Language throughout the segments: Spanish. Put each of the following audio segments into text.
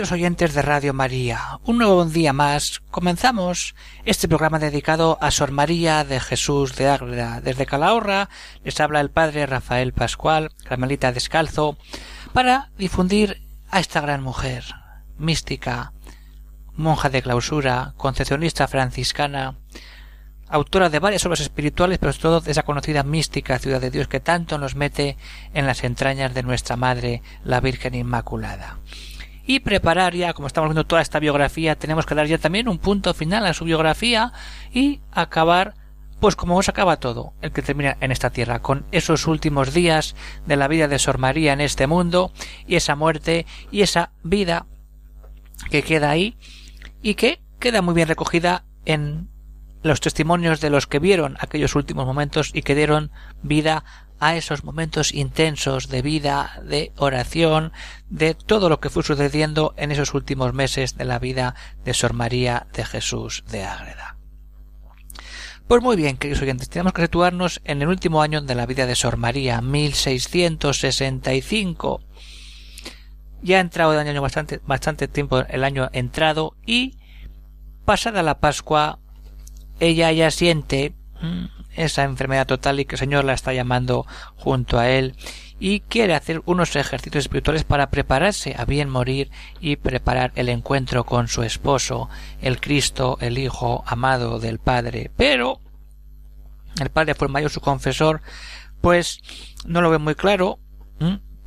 Oyentes de Radio María, un nuevo día más comenzamos este programa dedicado a Sor María de Jesús de Ágreda. Desde Calahorra les habla el Padre Rafael Pascual, Carmelita Descalzo, para difundir a esta gran mujer, mística, monja de clausura, concepcionista franciscana, autora de varias obras espirituales, pero sobre todo de esa conocida mística ciudad de Dios que tanto nos mete en las entrañas de nuestra Madre, la Virgen Inmaculada y preparar ya, como estamos viendo toda esta biografía, tenemos que dar ya también un punto final a su biografía y acabar pues como os acaba todo, el que termina en esta tierra, con esos últimos días de la vida de Sor María en este mundo, y esa muerte, y esa vida que queda ahí, y que queda muy bien recogida en los testimonios de los que vieron aquellos últimos momentos y que dieron vida a esos momentos intensos de vida, de oración, de todo lo que fue sucediendo en esos últimos meses de la vida de Sor María de Jesús de Ágreda. Pues muy bien, queridos oyentes, tenemos que situarnos en el último año de la vida de Sor María, 1665. Ya ha entrado el año bastante, bastante tiempo el año entrado y pasada la Pascua ella ya siente mm, esa enfermedad total y que el Señor la está llamando junto a él y quiere hacer unos ejercicios espirituales para prepararse a bien morir y preparar el encuentro con su esposo, el Cristo, el Hijo amado del Padre. Pero el Padre fue mayor su confesor, pues no lo ve muy claro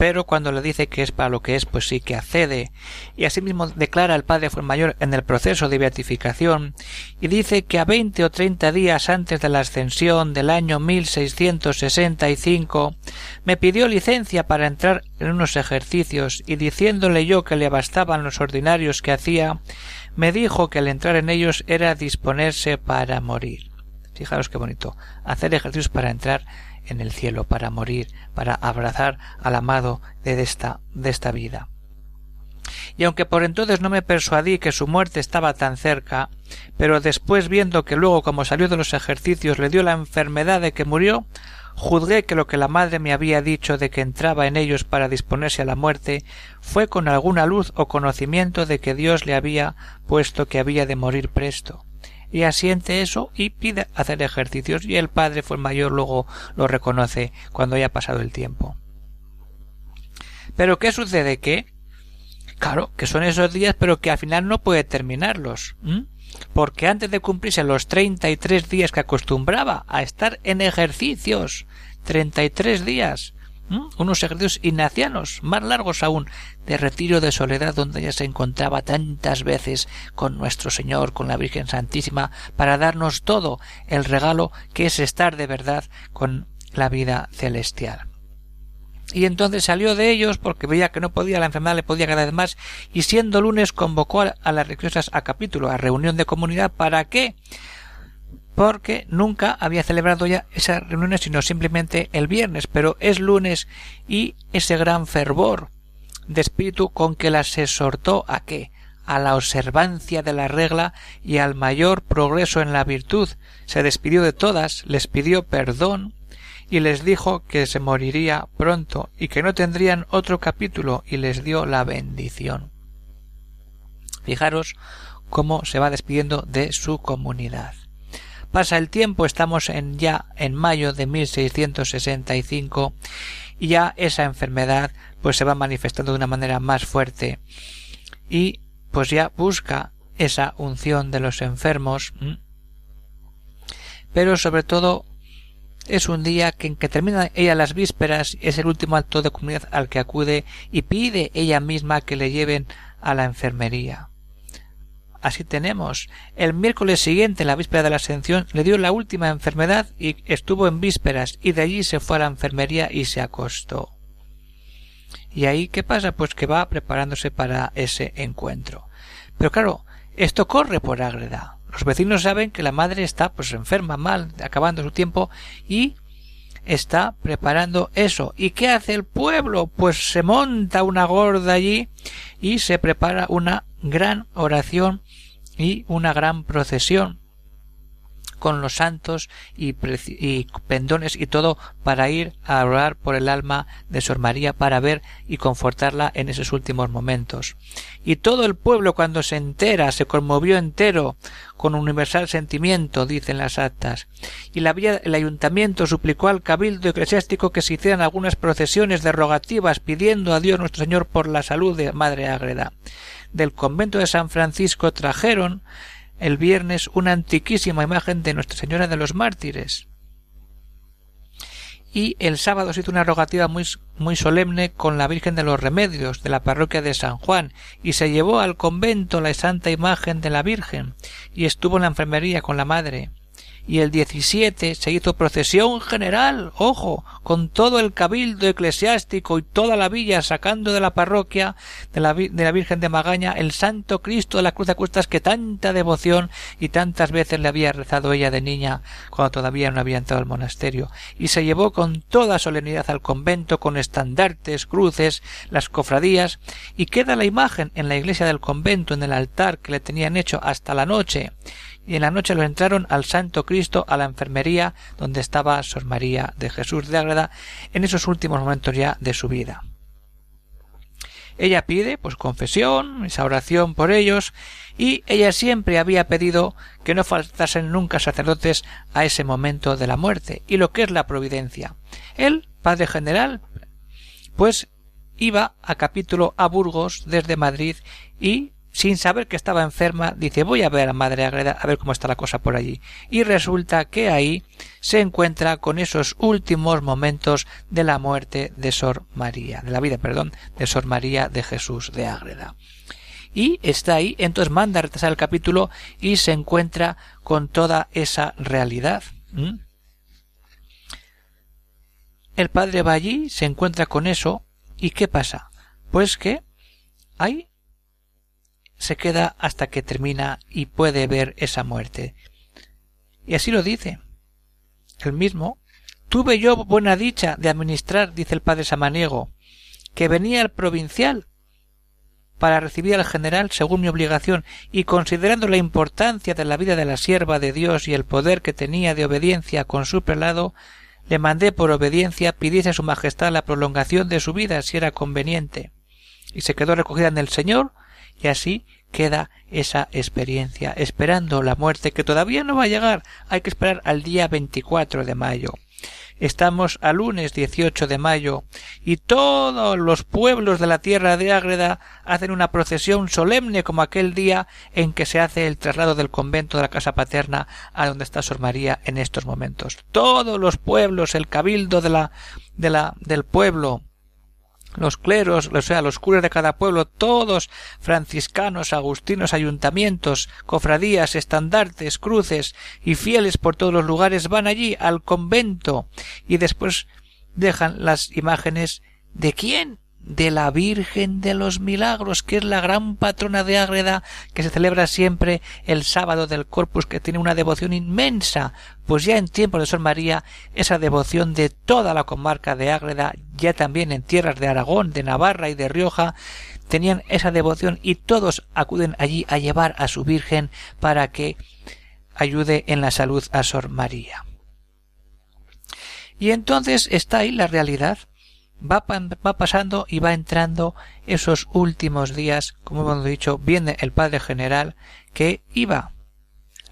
pero cuando le dice que es para lo que es, pues sí que accede. Y asimismo declara el Padre mayor en el proceso de beatificación y dice que a veinte o treinta días antes de la ascensión del año 1665 me pidió licencia para entrar en unos ejercicios y diciéndole yo que le bastaban los ordinarios que hacía, me dijo que al entrar en ellos era disponerse para morir. Fijaros qué bonito. Hacer ejercicios para entrar en el cielo para morir, para abrazar al amado de esta, de esta vida. Y aunque por entonces no me persuadí que su muerte estaba tan cerca, pero después viendo que luego como salió de los ejercicios le dio la enfermedad de que murió, juzgué que lo que la madre me había dicho de que entraba en ellos para disponerse a la muerte fue con alguna luz o conocimiento de que Dios le había puesto que había de morir presto y asiente eso y pide hacer ejercicios y el padre fue mayor luego lo reconoce cuando haya pasado el tiempo. Pero ¿qué sucede? Que, claro, que son esos días pero que al final no puede terminarlos. Porque antes de cumplirse los treinta y tres días que acostumbraba a estar en ejercicios, treinta y días, unos ejercicios ignacianos, más largos aún, de retiro de soledad donde ella se encontraba tantas veces con nuestro Señor, con la Virgen Santísima, para darnos todo el regalo que es estar de verdad con la vida celestial. Y entonces salió de ellos porque veía que no podía, la enfermedad le podía cada vez más, y siendo lunes convocó a las religiosas a capítulo, a reunión de comunidad, ¿para qué? Porque nunca había celebrado ya esas reuniones sino simplemente el viernes, pero es lunes y ese gran fervor de espíritu con que las exhortó a qué? a la observancia de la regla y al mayor progreso en la virtud. Se despidió de todas, les pidió perdón y les dijo que se moriría pronto y que no tendrían otro capítulo y les dio la bendición. Fijaros cómo se va despidiendo de su comunidad. Pasa el tiempo, estamos en ya en mayo de 1665 y ya esa enfermedad pues se va manifestando de una manera más fuerte y pues ya busca esa unción de los enfermos pero sobre todo es un día que en que termina ella las vísperas es el último acto de comunidad al que acude y pide ella misma que le lleven a la enfermería así tenemos. El miércoles siguiente, la víspera de la ascensión, le dio la última enfermedad y estuvo en vísperas, y de allí se fue a la enfermería y se acostó. ¿Y ahí qué pasa? Pues que va preparándose para ese encuentro. Pero claro, esto corre por Ágreda. Los vecinos saben que la madre está pues enferma, mal, acabando su tiempo y está preparando eso. ¿Y qué hace el pueblo? Pues se monta una gorda allí y se prepara una gran oración y una gran procesión con los santos y, pendones y todo para ir a orar por el alma de Sor María para ver y confortarla en esos últimos momentos. Y todo el pueblo cuando se entera se conmovió entero con universal sentimiento, dicen las actas. Y la el ayuntamiento suplicó al cabildo eclesiástico que se hicieran algunas procesiones derogativas pidiendo a Dios nuestro Señor por la salud de Madre Ágreda. Del convento de San Francisco trajeron el viernes una antiquísima imagen de Nuestra Señora de los Mártires. Y el sábado se hizo una rogativa muy, muy solemne con la Virgen de los Remedios de la parroquia de San Juan y se llevó al convento la santa imagen de la Virgen y estuvo en la enfermería con la madre y el 17 se hizo procesión general, ojo, con todo el cabildo eclesiástico y toda la villa sacando de la parroquia de la, Virgen de Magaña el Santo Cristo de la Cruz de Cuestas que tanta devoción y tantas veces le había rezado ella de niña cuando todavía no había entrado al monasterio. Y se llevó con toda solemnidad al convento con estandartes, cruces, las cofradías. Y queda la imagen en la iglesia del convento en el altar que le tenían hecho hasta la noche y en la noche lo entraron al Santo Cristo a la enfermería donde estaba Sor María de Jesús de Ágreda en esos últimos momentos ya de su vida. Ella pide, pues, confesión, esa oración por ellos, y ella siempre había pedido que no faltasen nunca sacerdotes a ese momento de la muerte, y lo que es la providencia. El padre general, pues, iba a capítulo a Burgos desde Madrid y sin saber que estaba enferma, dice voy a ver a Madre Agreda a ver cómo está la cosa por allí. Y resulta que ahí se encuentra con esos últimos momentos de la muerte de Sor María, de la vida, perdón, de Sor María de Jesús de Ágreda. Y está ahí, entonces manda a retrasar el capítulo y se encuentra con toda esa realidad. El padre va allí, se encuentra con eso, y ¿qué pasa? Pues que hay se queda hasta que termina y puede ver esa muerte. Y así lo dice. El mismo. Tuve yo buena dicha de administrar, dice el padre Samaniego, que venía el provincial para recibir al general según mi obligación y considerando la importancia de la vida de la sierva de Dios y el poder que tenía de obediencia con su prelado, le mandé por obediencia pidiese a su majestad la prolongación de su vida si era conveniente. Y se quedó recogida en el Señor y así queda esa experiencia, esperando la muerte que todavía no va a llegar, hay que esperar al día 24 de mayo. Estamos a lunes 18 de mayo y todos los pueblos de la tierra de Ágreda hacen una procesión solemne como aquel día en que se hace el traslado del convento de la casa paterna a donde está Sor María en estos momentos. Todos los pueblos, el cabildo de la, de la, del pueblo, los cleros, o sea, los curas de cada pueblo, todos franciscanos, agustinos, ayuntamientos, cofradías, estandartes, cruces y fieles por todos los lugares van allí al convento y después dejan las imágenes de quién de la Virgen de los Milagros, que es la gran patrona de Ágreda, que se celebra siempre el sábado del Corpus, que tiene una devoción inmensa, pues ya en tiempo de Sor María, esa devoción de toda la comarca de Ágreda, ya también en tierras de Aragón, de Navarra y de Rioja, tenían esa devoción y todos acuden allí a llevar a su Virgen para que ayude en la salud a Sor María. Y entonces está ahí la realidad va, va pasando y va entrando esos últimos días, como hemos dicho, viene el Padre General que iba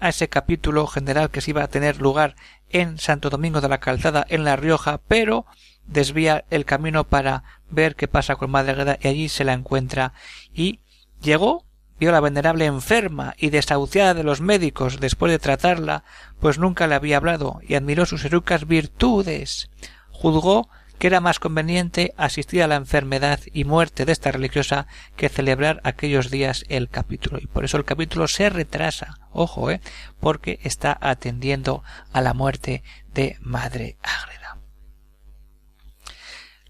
a ese capítulo general que se iba a tener lugar en Santo Domingo de la Calzada, en La Rioja, pero desvía el camino para ver qué pasa con Madre Greda y allí se la encuentra y llegó vio la venerable enferma y desahuciada de los médicos después de tratarla, pues nunca le había hablado y admiró sus erucas virtudes. Juzgó que era más conveniente asistir a la enfermedad y muerte de esta religiosa que celebrar aquellos días el capítulo. Y por eso el capítulo se retrasa, ojo, eh, porque está atendiendo a la muerte de Madre Ágreda.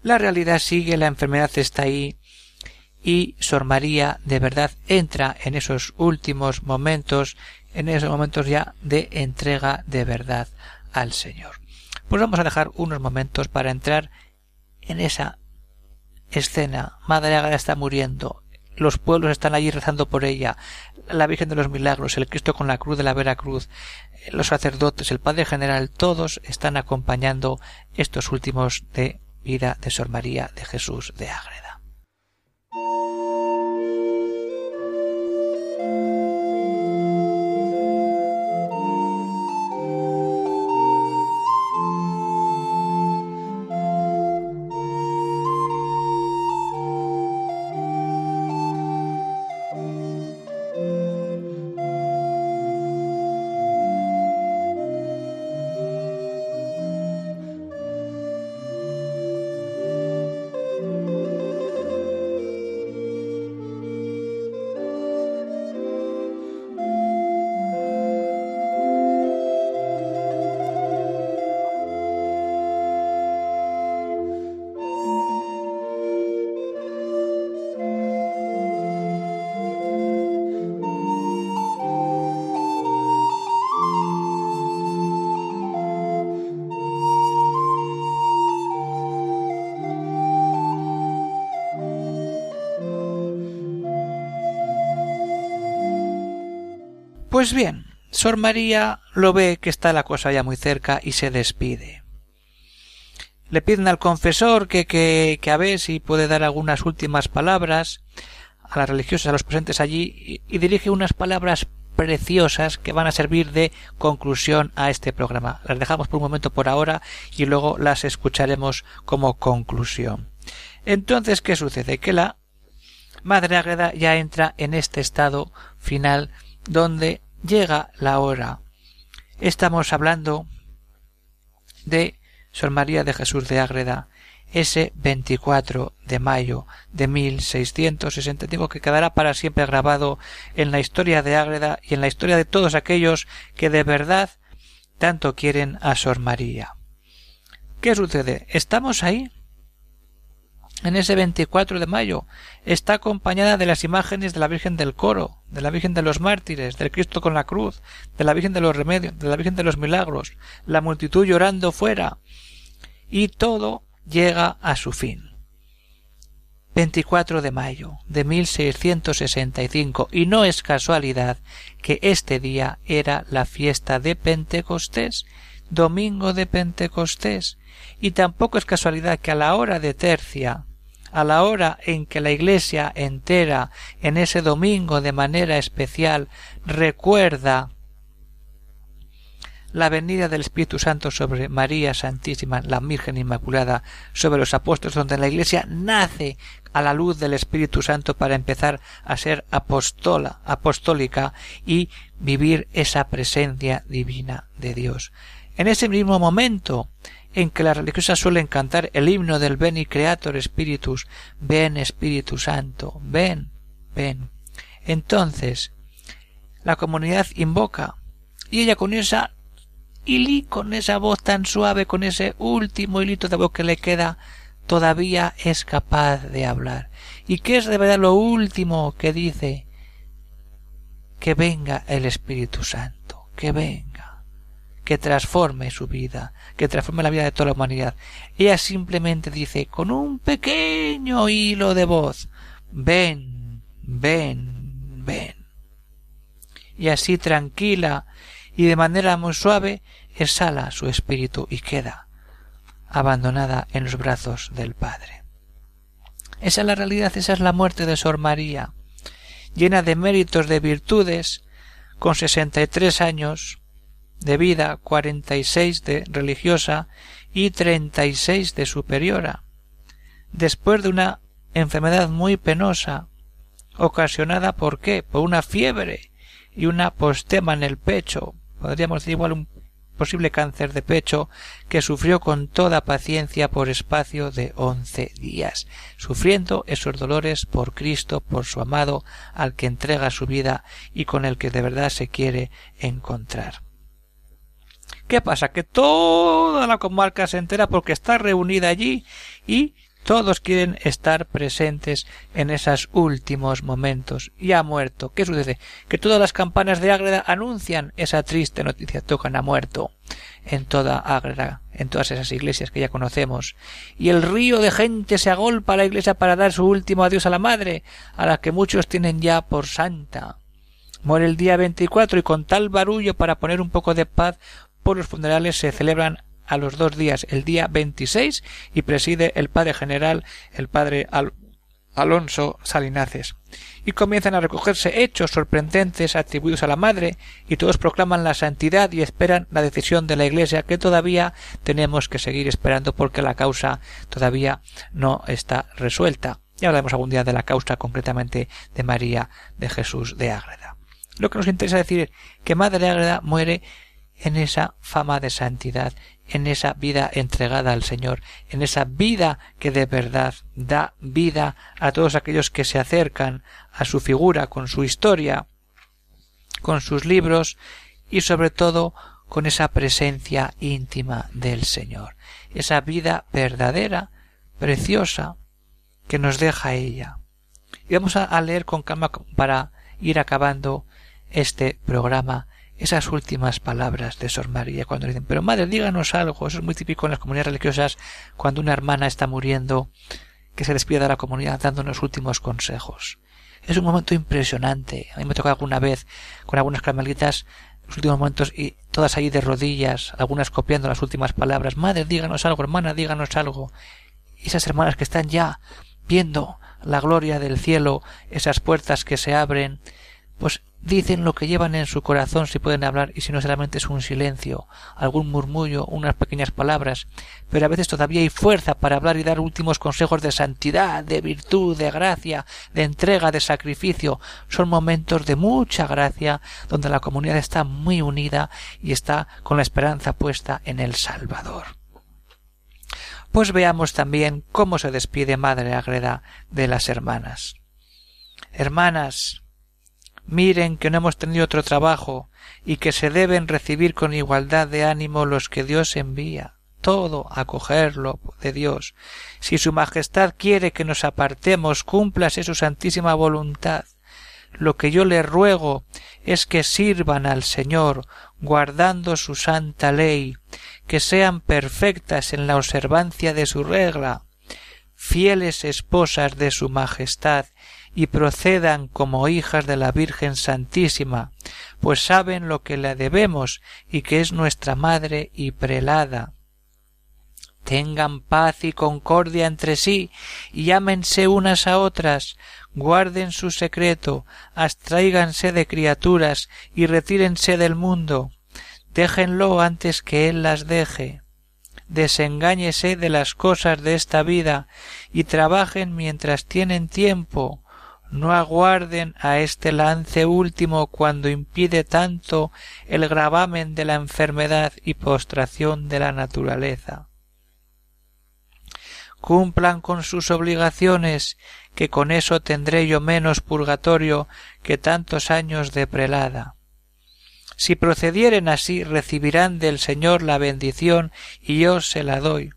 La realidad sigue, la enfermedad está ahí, y Sor María de verdad entra en esos últimos momentos, en esos momentos ya de entrega de verdad al Señor. Pues vamos a dejar unos momentos para entrar en esa escena. Madre Ágata está muriendo, los pueblos están allí rezando por ella, la Virgen de los Milagros, el Cristo con la cruz de la Vera Cruz, los sacerdotes, el Padre General, todos están acompañando estos últimos de vida de Sor María de Jesús de Ágreda. Pues bien, Sor María lo ve que está la cosa ya muy cerca y se despide. Le piden al confesor que, que, que a ver si puede dar algunas últimas palabras a las religiosas, a los presentes allí, y, y dirige unas palabras preciosas que van a servir de conclusión a este programa. Las dejamos por un momento por ahora y luego las escucharemos como conclusión. Entonces, ¿qué sucede? Que la Madre Ágreda ya entra en este estado final donde llega la hora. Estamos hablando de Sor María de Jesús de Ágreda, ese 24 de mayo de 1665 que quedará para siempre grabado en la historia de Ágreda y en la historia de todos aquellos que de verdad tanto quieren a Sor María. ¿Qué sucede? Estamos ahí en ese 24 de mayo. Está acompañada de las imágenes de la Virgen del Coro, de la Virgen de los Mártires, del Cristo con la cruz, de la Virgen de los Remedios, de la Virgen de los Milagros, la multitud llorando fuera, y todo llega a su fin. 24 de mayo de 1665 y no es casualidad que este día era la fiesta de Pentecostés, domingo de Pentecostés, y tampoco es casualidad que a la hora de tercia a la hora en que la Iglesia entera en ese domingo de manera especial recuerda la venida del Espíritu Santo sobre María Santísima, la Virgen Inmaculada, sobre los apóstoles, donde la Iglesia nace a la luz del Espíritu Santo para empezar a ser apostola, apostólica y vivir esa presencia divina de Dios. En ese mismo momento en que las religiosas suelen cantar el himno del Ven Creator Spiritus, ven Espíritu Santo, ven, ven. Entonces, la comunidad invoca, y ella con esa hilí, con esa voz tan suave, con ese último hilito de voz que le queda, todavía es capaz de hablar. ¿Y qué es de verdad lo último que dice? Que venga el Espíritu Santo, que venga que transforme su vida, que transforme la vida de toda la humanidad. Ella simplemente dice con un pequeño hilo de voz, ven, ven, ven. Y así tranquila y de manera muy suave exhala su espíritu y queda abandonada en los brazos del Padre. Esa es la realidad, esa es la muerte de Sor María, llena de méritos, de virtudes, con sesenta y tres años, de vida, cuarenta y seis de religiosa y treinta y seis de superiora. Después de una enfermedad muy penosa, ocasionada por qué? Por una fiebre y una postema en el pecho, podríamos decir igual un posible cáncer de pecho que sufrió con toda paciencia por espacio de once días, sufriendo esos dolores por Cristo, por su amado, al que entrega su vida y con el que de verdad se quiere encontrar. ¿Qué pasa? Que toda la comarca se entera porque está reunida allí y Todos quieren estar presentes en esos últimos momentos. Y ha muerto. ¿Qué sucede? Que todas las campanas de Ágreda anuncian esa triste noticia. Tocan ha muerto en toda Ágreda, en todas esas iglesias que ya conocemos. Y el río de gente se agolpa a la iglesia para dar su último adiós a la madre, a la que muchos tienen ya por santa. Muere el día 24 y con tal barullo para poner un poco de paz por los funerales se celebran a los dos días, el día 26, y preside el padre general, el padre Alonso Salinaces. Y comienzan a recogerse hechos sorprendentes atribuidos a la madre, y todos proclaman la santidad y esperan la decisión de la Iglesia, que todavía tenemos que seguir esperando porque la causa todavía no está resuelta. Ya hablaremos algún día de la causa concretamente de María de Jesús de Ágreda. Lo que nos interesa decir es que Madre de Ágreda muere en esa fama de santidad en esa vida entregada al Señor, en esa vida que de verdad da vida a todos aquellos que se acercan a su figura con su historia, con sus libros y sobre todo con esa presencia íntima del Señor, esa vida verdadera, preciosa, que nos deja ella. Y vamos a, leer con calma para ir acabando este programa esas últimas palabras de Sor María cuando dicen, pero madre, díganos algo. Eso es muy típico en las comunidades religiosas cuando una hermana está muriendo, que se despide de la comunidad dándonos últimos consejos. Es un momento impresionante. A mí me tocó alguna vez con algunas carmelitas los últimos momentos y todas ahí de rodillas, algunas copiando las últimas palabras. Madre, díganos algo, hermana, díganos algo. Esas hermanas que están ya viendo la gloria del cielo, esas puertas que se abren, pues dicen lo que llevan en su corazón si pueden hablar y si no solamente es un silencio, algún murmullo, unas pequeñas palabras, pero a veces todavía hay fuerza para hablar y dar últimos consejos de santidad, de virtud, de gracia, de entrega, de sacrificio. Son momentos de mucha gracia donde la comunidad está muy unida y está con la esperanza puesta en el Salvador. Pues veamos también cómo se despide Madre Agreda de las hermanas. Hermanas, miren que no hemos tenido otro trabajo y que se deben recibir con igualdad de ánimo los que Dios envía todo acogerlo de Dios. Si su Majestad quiere que nos apartemos, cúmplase su santísima voluntad. Lo que yo le ruego es que sirvan al Señor, guardando su santa ley, que sean perfectas en la observancia de su regla, fieles esposas de su Majestad, y procedan como hijas de la Virgen Santísima, pues saben lo que le debemos y que es nuestra madre y prelada. Tengan paz y concordia entre sí, y ámense unas a otras, guarden su secreto, abstráiganse de criaturas y retírense del mundo. Déjenlo antes que él las deje. Desengáñese de las cosas de esta vida y trabajen mientras tienen tiempo, no aguarden a este lance último cuando impide tanto el gravamen de la enfermedad y postración de la naturaleza. Cumplan con sus obligaciones, que con eso tendré yo menos purgatorio que tantos años de prelada. Si procedieren así, recibirán del Señor la bendición y yo se la doy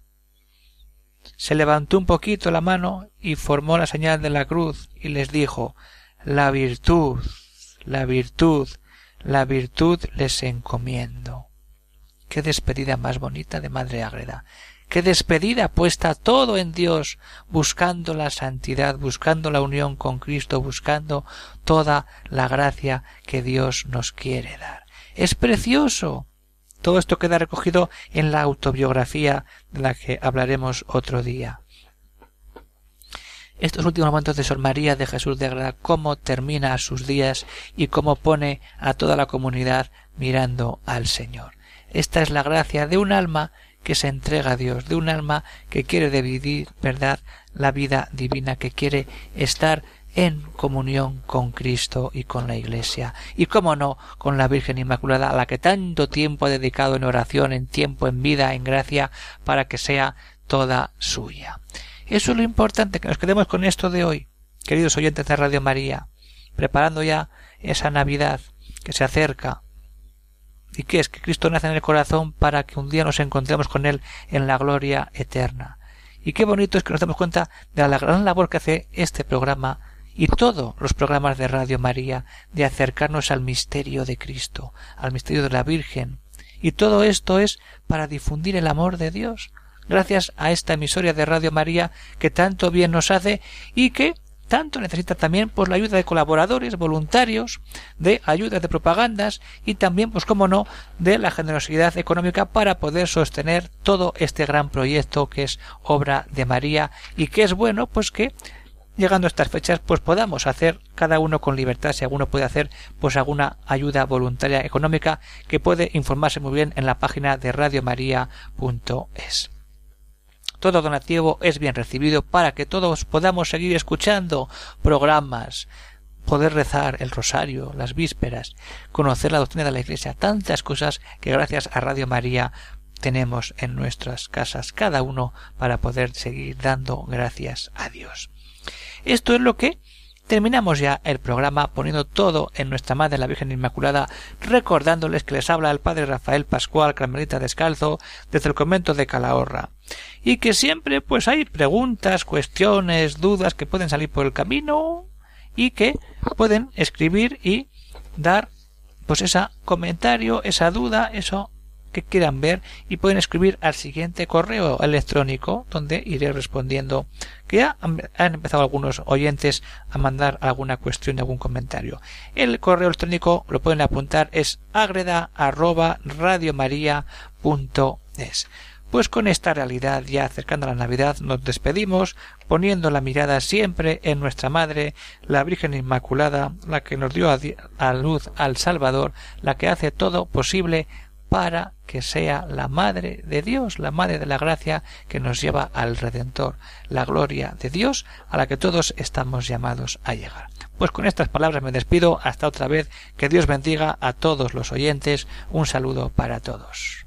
se levantó un poquito la mano y formó la señal de la cruz y les dijo La virtud, la virtud, la virtud les encomiendo. Qué despedida más bonita de Madre Ágreda. Qué despedida puesta todo en Dios, buscando la santidad, buscando la unión con Cristo, buscando toda la gracia que Dios nos quiere dar. Es precioso. Todo esto queda recogido en la autobiografía de la que hablaremos otro día. Estos últimos momentos de Sor María de Jesús de Agrada, cómo termina sus días y cómo pone a toda la comunidad mirando al Señor. Esta es la gracia de un alma que se entrega a Dios, de un alma que quiere vivir, verdad, la vida divina, que quiere estar en comunión con Cristo y con la Iglesia, y cómo no, con la Virgen Inmaculada, a la que tanto tiempo ha dedicado en oración, en tiempo, en vida, en gracia, para que sea toda suya. Eso es lo importante, que nos quedemos con esto de hoy, queridos oyentes de Radio María, preparando ya esa Navidad que se acerca, y que es que Cristo nace en el corazón para que un día nos encontremos con Él en la gloria eterna. Y qué bonito es que nos damos cuenta de la gran labor que hace este programa y todos los programas de Radio María de acercarnos al misterio de Cristo, al misterio de la Virgen. Y todo esto es para difundir el amor de Dios, gracias a esta emisoria de Radio María que tanto bien nos hace y que tanto necesita también pues la ayuda de colaboradores, voluntarios, de ayuda de propagandas y también pues como no de la generosidad económica para poder sostener todo este gran proyecto que es obra de María y que es bueno pues que llegando a estas fechas pues podamos hacer cada uno con libertad si alguno puede hacer pues alguna ayuda voluntaria económica que puede informarse muy bien en la página de radiomaria.es. Todo donativo es bien recibido para que todos podamos seguir escuchando programas, poder rezar el rosario, las vísperas, conocer la doctrina de la Iglesia, tantas cosas que gracias a Radio María tenemos en nuestras casas cada uno para poder seguir dando gracias a Dios. Esto es lo que Terminamos ya el programa poniendo todo en nuestra Madre la Virgen Inmaculada, recordándoles que les habla el Padre Rafael Pascual Carmelita Descalzo desde el convento de Calahorra. Y que siempre pues hay preguntas, cuestiones, dudas que pueden salir por el camino y que pueden escribir y dar pues ese comentario, esa duda, eso que quieran ver y pueden escribir al siguiente correo electrónico donde iré respondiendo que ya han empezado algunos oyentes a mandar alguna cuestión algún comentario. El correo electrónico lo pueden apuntar es agreda arroba Pues con esta realidad ya acercando a la Navidad nos despedimos poniendo la mirada siempre en nuestra Madre, la Virgen Inmaculada, la que nos dio a, a luz al Salvador, la que hace todo posible para que sea la Madre de Dios, la Madre de la Gracia que nos lleva al Redentor, la gloria de Dios a la que todos estamos llamados a llegar. Pues con estas palabras me despido, hasta otra vez, que Dios bendiga a todos los oyentes, un saludo para todos.